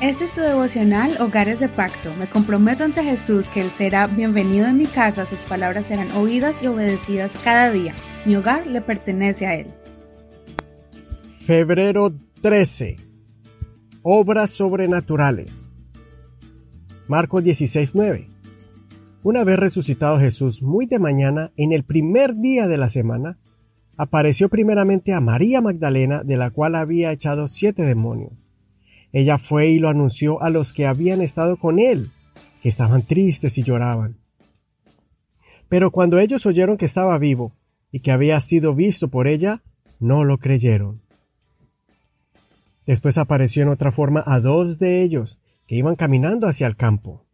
Este es tu devocional Hogares de Pacto. Me comprometo ante Jesús que Él será bienvenido en mi casa, sus palabras serán oídas y obedecidas cada día. Mi hogar le pertenece a Él. Febrero 13. Obras sobrenaturales. Marcos 16:9. Una vez resucitado Jesús muy de mañana, en el primer día de la semana, apareció primeramente a María Magdalena, de la cual había echado siete demonios. Ella fue y lo anunció a los que habían estado con él, que estaban tristes y lloraban. Pero cuando ellos oyeron que estaba vivo y que había sido visto por ella, no lo creyeron. Después apareció en otra forma a dos de ellos, que iban caminando hacia el campo.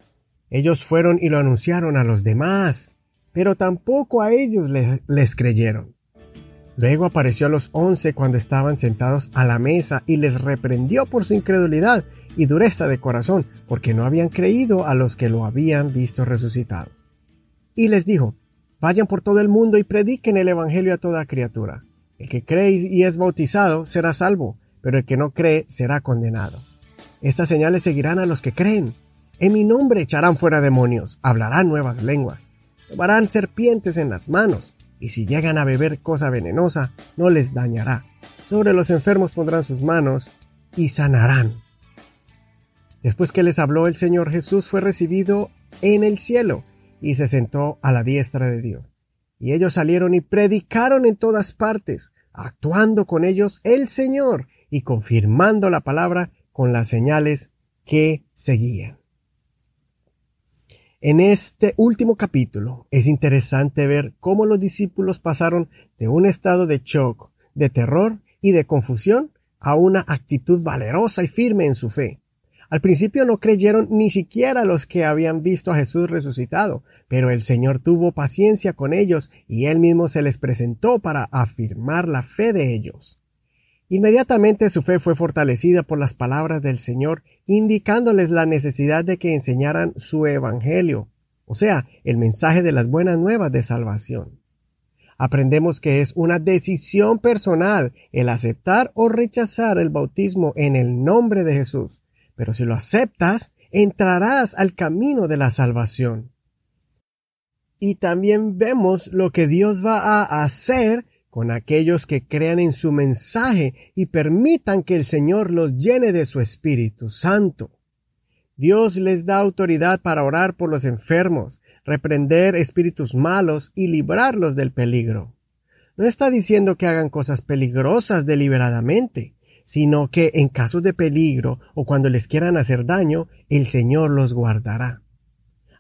Ellos fueron y lo anunciaron a los demás, pero tampoco a ellos les, les creyeron. Luego apareció a los once cuando estaban sentados a la mesa y les reprendió por su incredulidad y dureza de corazón, porque no habían creído a los que lo habían visto resucitado. Y les dijo, Vayan por todo el mundo y prediquen el Evangelio a toda criatura. El que cree y es bautizado será salvo, pero el que no cree será condenado. Estas señales seguirán a los que creen. En mi nombre echarán fuera demonios, hablarán nuevas lenguas, tomarán serpientes en las manos, y si llegan a beber cosa venenosa, no les dañará. Sobre los enfermos pondrán sus manos y sanarán. Después que les habló el Señor Jesús fue recibido en el cielo y se sentó a la diestra de Dios. Y ellos salieron y predicaron en todas partes, actuando con ellos el Señor y confirmando la palabra con las señales que seguían. En este último capítulo es interesante ver cómo los discípulos pasaron de un estado de shock, de terror y de confusión a una actitud valerosa y firme en su fe. Al principio no creyeron ni siquiera los que habían visto a Jesús resucitado, pero el Señor tuvo paciencia con ellos y él mismo se les presentó para afirmar la fe de ellos. Inmediatamente su fe fue fortalecida por las palabras del Señor, indicándoles la necesidad de que enseñaran su Evangelio, o sea, el mensaje de las buenas nuevas de salvación. Aprendemos que es una decisión personal el aceptar o rechazar el bautismo en el nombre de Jesús, pero si lo aceptas, entrarás al camino de la salvación. Y también vemos lo que Dios va a hacer con aquellos que crean en su mensaje y permitan que el Señor los llene de su Espíritu Santo. Dios les da autoridad para orar por los enfermos, reprender espíritus malos y librarlos del peligro. No está diciendo que hagan cosas peligrosas deliberadamente, sino que en casos de peligro o cuando les quieran hacer daño, el Señor los guardará.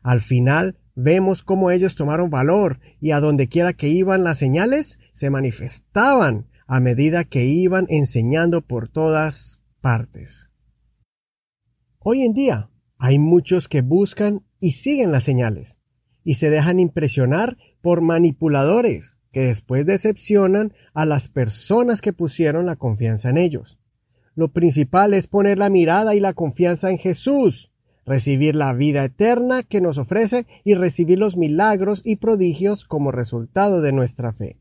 Al final, vemos cómo ellos tomaron valor y a donde quiera que iban las señales se manifestaban a medida que iban enseñando por todas partes. Hoy en día hay muchos que buscan y siguen las señales y se dejan impresionar por manipuladores que después decepcionan a las personas que pusieron la confianza en ellos. Lo principal es poner la mirada y la confianza en Jesús, recibir la vida eterna que nos ofrece y recibir los milagros y prodigios como resultado de nuestra fe.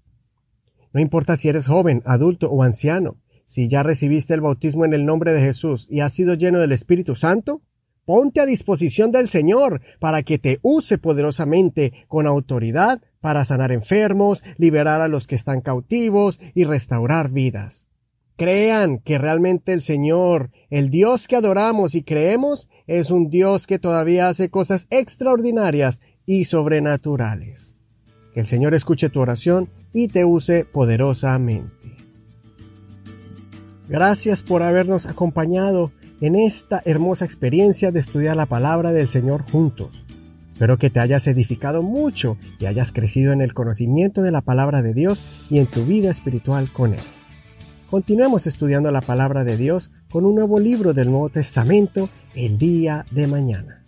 No importa si eres joven, adulto o anciano, si ya recibiste el bautismo en el nombre de Jesús y has sido lleno del Espíritu Santo, ponte a disposición del Señor para que te use poderosamente con autoridad para sanar enfermos, liberar a los que están cautivos y restaurar vidas. Crean que realmente el Señor, el Dios que adoramos y creemos, es un Dios que todavía hace cosas extraordinarias y sobrenaturales. Que el Señor escuche tu oración y te use poderosamente. Gracias por habernos acompañado en esta hermosa experiencia de estudiar la palabra del Señor juntos. Espero que te hayas edificado mucho y hayas crecido en el conocimiento de la palabra de Dios y en tu vida espiritual con Él. Continuemos estudiando la palabra de Dios con un nuevo libro del Nuevo Testamento el día de mañana.